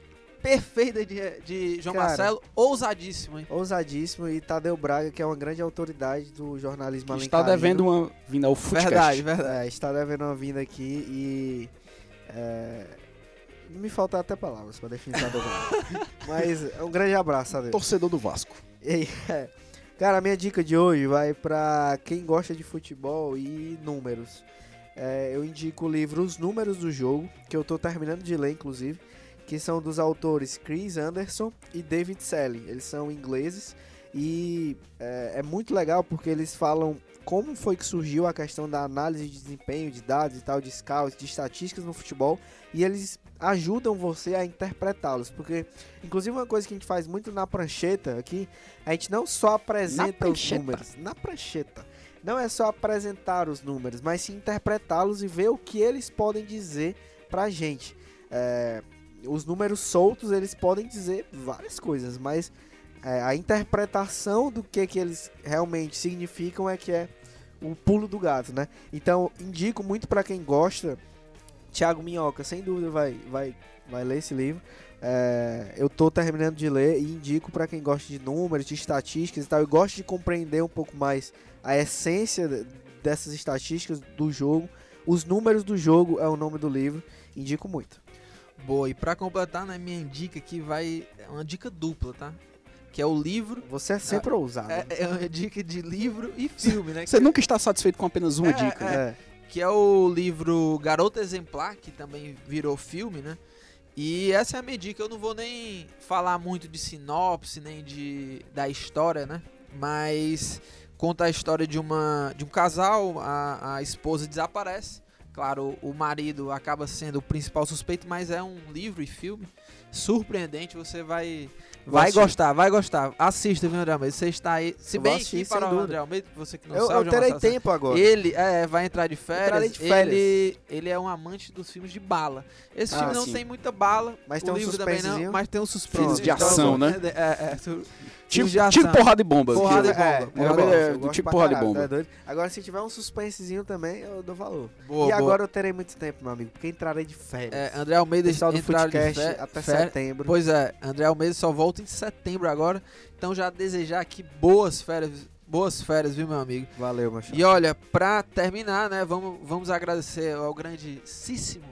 perfeita de, de João Cara, Marcelo, ousadíssimo, hein? ousadíssimo e Tadeu Braga, que é uma grande autoridade do jornalismo Que está devendo uma vinda ao Footcast. Verdade, verdade. É, está devendo uma vinda aqui e. É, me faltam até palavras para definir Tadeu Braga. (laughs) Mas é um grande abraço, Tadeu. Torcedor do Vasco. E, é, Cara, a minha dica de hoje vai pra quem gosta de futebol e números. É, eu indico o livro Os Números do Jogo, que eu tô terminando de ler, inclusive, que são dos autores Chris Anderson e David Selle. Eles são ingleses e é, é muito legal porque eles falam como foi que surgiu a questão da análise de desempenho, de dados e tal, de scouts, de estatísticas no futebol, e eles ajudam você a interpretá-los, porque inclusive uma coisa que a gente faz muito na prancheta aqui, a gente não só apresenta os números, na prancheta. Não é só apresentar os números, mas sim interpretá-los e ver o que eles podem dizer pra gente. É, os números soltos, eles podem dizer várias coisas, mas é, a interpretação do que, que eles realmente significam é que é o pulo do gato, né? Então, indico muito pra quem gosta. Thiago Minhoca, sem dúvida, vai, vai, vai ler esse livro. É, eu tô terminando de ler e indico pra quem gosta de números, de estatísticas e tal. Eu gosto de compreender um pouco mais a essência de- dessas estatísticas do jogo. Os números do jogo é o nome do livro. Indico muito. Boa, e pra completar, na minha dica aqui vai é uma dica dupla, tá? Que é o livro. Você é sempre ousado. É, né? é uma dica de livro e filme, né? (laughs) Você nunca está satisfeito com apenas uma É, dica. né? É. que é o livro Garota Exemplar, que também virou filme, né? E essa é a minha dica. Eu não vou nem falar muito de sinopse, nem de da história, né? Mas conta a história de uma de um casal, a, a esposa desaparece, Claro, o marido acaba sendo o principal suspeito, mas é um livro e filme surpreendente. Você vai vai assistir. gostar, vai gostar. Assista, viu, André Almeida? Você está aí. Se Eu vou bem assistir, que para o. André Almeida, você que não Eu, sabe, eu João terei tempo agora. Ele é, vai entrar de férias. De férias. Ele, ele é um amante dos filmes de bala. Esse Ah, filme não sim. tem muita bala. Mas o tem um livro também não, mas tem um suspense. Filmes de ação, né? É, é, é, Tipo, tipo porrada e bomba. Porrada e bomba. É, Eu eu gosto, gosto, é, eu gosto tipo porrada e caralho, bomba. tá é? Agora, se tiver um suspensezinho também, eu dou valor. Boa, e boa. agora eu terei muito tempo, meu amigo, porque entrarei de férias. É, André Almeida de Footcast fé- até fé- setembro. Pois é, André Almeida só volta em setembro agora. Então já desejar aqui boas férias, boas férias, viu, meu amigo? Valeu, meu. E olha, pra terminar, né, vamos, vamos agradecer ao grandíssimo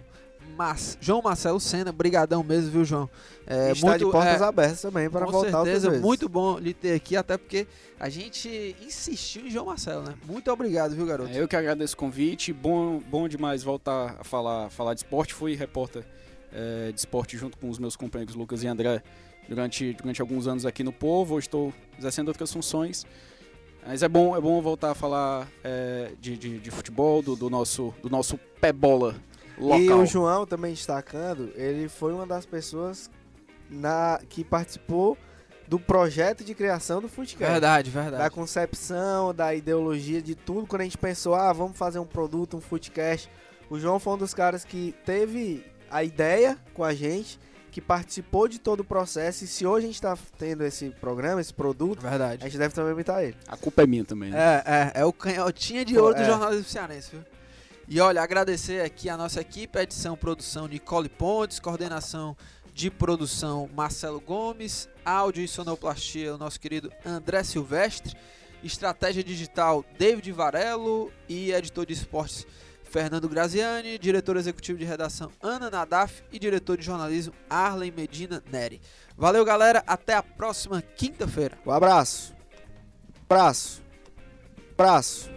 Mas, João Marcelo Senna, brigadão mesmo, viu, João? É, está de portas é, abertas também para com voltar outras certeza, vezes. muito bom lhe ter aqui, até porque a gente insistiu em João Marcelo, né? Muito obrigado, viu, garoto? É, eu que agradeço o convite. Bom, bom demais voltar a falar, falar de esporte. Fui repórter é, de esporte junto com os meus companheiros Lucas e André durante, durante alguns anos aqui no Povo. Hoje estou exercendo outras funções. Mas é bom, é bom voltar a falar é, de, de, de futebol, do, do nosso, do nosso pé bola local. E o João também destacando, ele foi uma das pessoas na, que participou do projeto de criação do Footcast. Verdade, Da verdade. concepção, da ideologia, de tudo. Quando a gente pensou, ah, vamos fazer um produto, um Footcast. O João foi um dos caras que teve a ideia com a gente, que participou de todo o processo. E se hoje a gente tá tendo esse programa, esse produto, a Verdade. gente deve também imitar ele. A culpa é minha também. Né? É, é, é o canhotinha de ouro do é. jornalismo cearense, viu? E olha, agradecer aqui a nossa equipe, edição, produção Nicole Pontes, coordenação de produção Marcelo Gomes, áudio e sonoplastia o nosso querido André Silvestre, estratégia digital David Varelo e editor de esportes Fernando Graziani, diretor executivo de redação Ana Nadaf e diretor de jornalismo Arlen Medina Neri. Valeu, galera, até a próxima quinta-feira. Um abraço. Abraço. Abraço.